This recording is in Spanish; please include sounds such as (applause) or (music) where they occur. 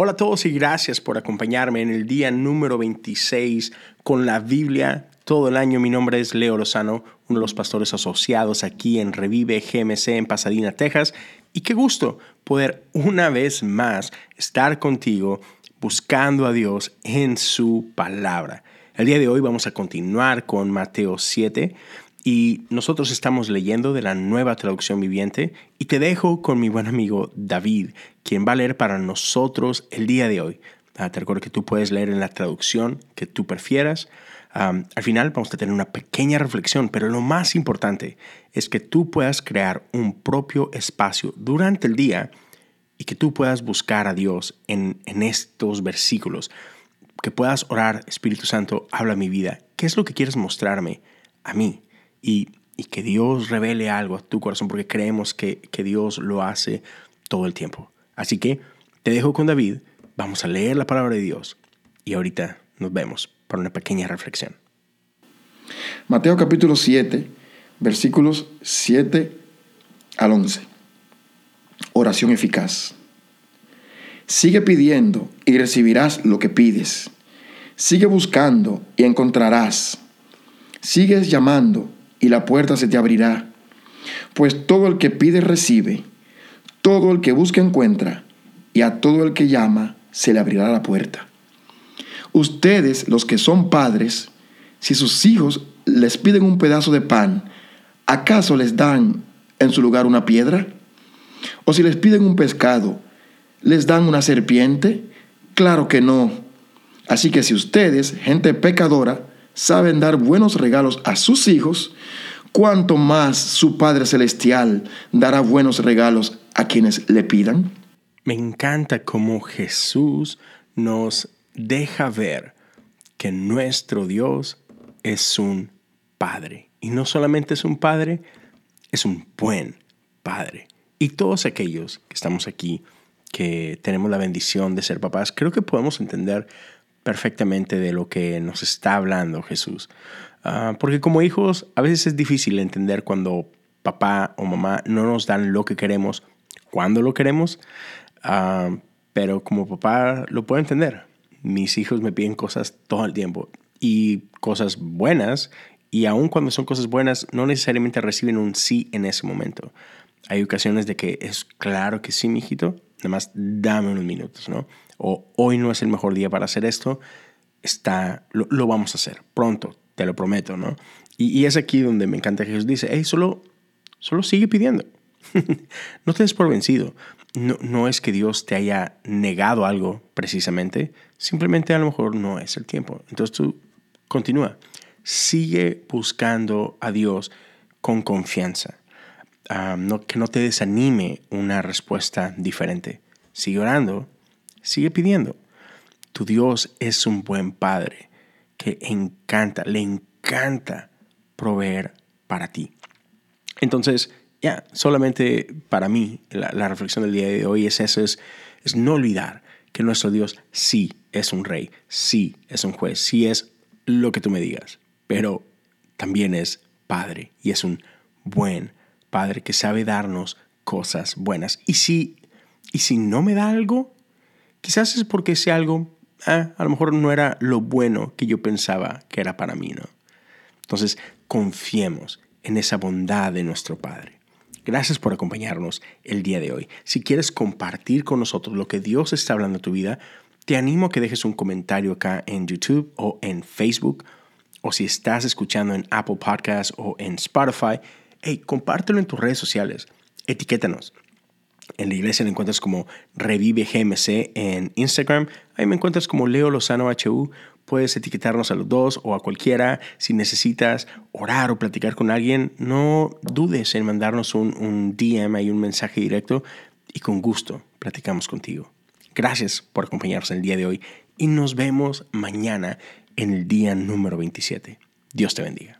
Hola a todos y gracias por acompañarme en el día número 26 con la Biblia todo el año. Mi nombre es Leo Lozano, uno de los pastores asociados aquí en Revive GMC en Pasadena, Texas. Y qué gusto poder una vez más estar contigo buscando a Dios en su palabra. El día de hoy vamos a continuar con Mateo 7 y nosotros estamos leyendo de la nueva traducción viviente y te dejo con mi buen amigo David, quien va a leer para nosotros el día de hoy. Ah, te recuerdo que tú puedes leer en la traducción que tú prefieras. al final vamos a tener una pequeña reflexión, pero lo más importante es que tú puedas crear un propio espacio durante el día y que tú puedas buscar a Dios en, en estos versículos, que puedas orar, Espíritu Santo, habla mi vida. ¿Qué es lo que quieres mostrarme a mí? Y, que Dios revele algo a tu corazón porque creemos que, que Dios lo hace todo el tiempo. Así que te dejo con David, vamos a leer la palabra de Dios y ahorita nos vemos para una pequeña reflexión. Mateo capítulo 7, versículos 7 al 11. Oración eficaz. Sigue pidiendo y recibirás lo que pides. Sigue buscando y encontrarás. Sigues llamando y la puerta se te abrirá. Pues todo el que pide recibe, todo el que busca encuentra, y a todo el que llama se le abrirá la puerta. Ustedes, los que son padres, si sus hijos les piden un pedazo de pan, ¿acaso les dan en su lugar una piedra? ¿O si les piden un pescado, les dan una serpiente? Claro que no. Así que si ustedes, gente pecadora, saben dar buenos regalos a sus hijos, cuanto más su Padre Celestial dará buenos regalos a quienes le pidan. Me encanta cómo Jesús nos deja ver que nuestro Dios es un Padre. Y no solamente es un Padre, es un buen Padre. Y todos aquellos que estamos aquí, que tenemos la bendición de ser papás, creo que podemos entender perfectamente de lo que nos está hablando Jesús. Ah, porque como hijos a veces es difícil entender cuando papá o mamá no nos dan lo que queremos, cuando lo queremos, ah, pero como papá lo puedo entender. Mis hijos me piden cosas todo el tiempo y cosas buenas y aun cuando son cosas buenas no necesariamente reciben un sí en ese momento. Hay ocasiones de que es claro que sí, mijito, nada más dame unos minutos, ¿no? O hoy no es el mejor día para hacer esto, está, lo, vamos a hacer pronto, te lo prometo, ¿no? Y, es aquí donde me encanta que Jesús dice, hey, solo, solo sigue pidiendo. (laughs) no te des por vencido. No, no es que Dios te haya negado algo precisamente, simplemente a lo mejor no es el tiempo. Entonces tú continúa, sigue buscando a Dios con confianza no, que no te desanime una respuesta diferente. Sigue orando, sigue pidiendo. Tu Dios es un buen Padre que encanta, le encanta proveer para ti. Entonces, ya, solamente para mí la, reflexión del día de hoy es eso, es, es no olvidar que nuestro Dios sí es un rey, sí es un juez, sí es lo que tú me digas, pero también es Padre y es un buen Padre que sabe darnos cosas buenas. Y si, y si no me da algo, quizás es porque ese algo ah, a lo mejor no era lo bueno que yo pensaba que era para mí, ¿no? Entonces, confiemos en esa bondad de nuestro Padre. Gracias por acompañarnos el día de hoy. Si quieres compartir con nosotros lo que Dios está hablando en tu vida, te animo a que dejes un comentario acá en YouTube o en Facebook, o si estás escuchando en Apple Podcasts o en Spotify, hey, compártelo en tus redes sociales, etiquétanos. En la iglesia me encuentras como Revive GMC en Instagram. Ahí me encuentras como Leo Lozano HU. Puedes etiquetarnos a los dos o a cualquiera. Si necesitas orar o platicar con alguien, no dudes en mandarnos un, un DM y un mensaje directo y con gusto platicamos contigo. Gracias por acompañarnos el día de hoy y nos vemos mañana en el día número 27. Dios te bendiga.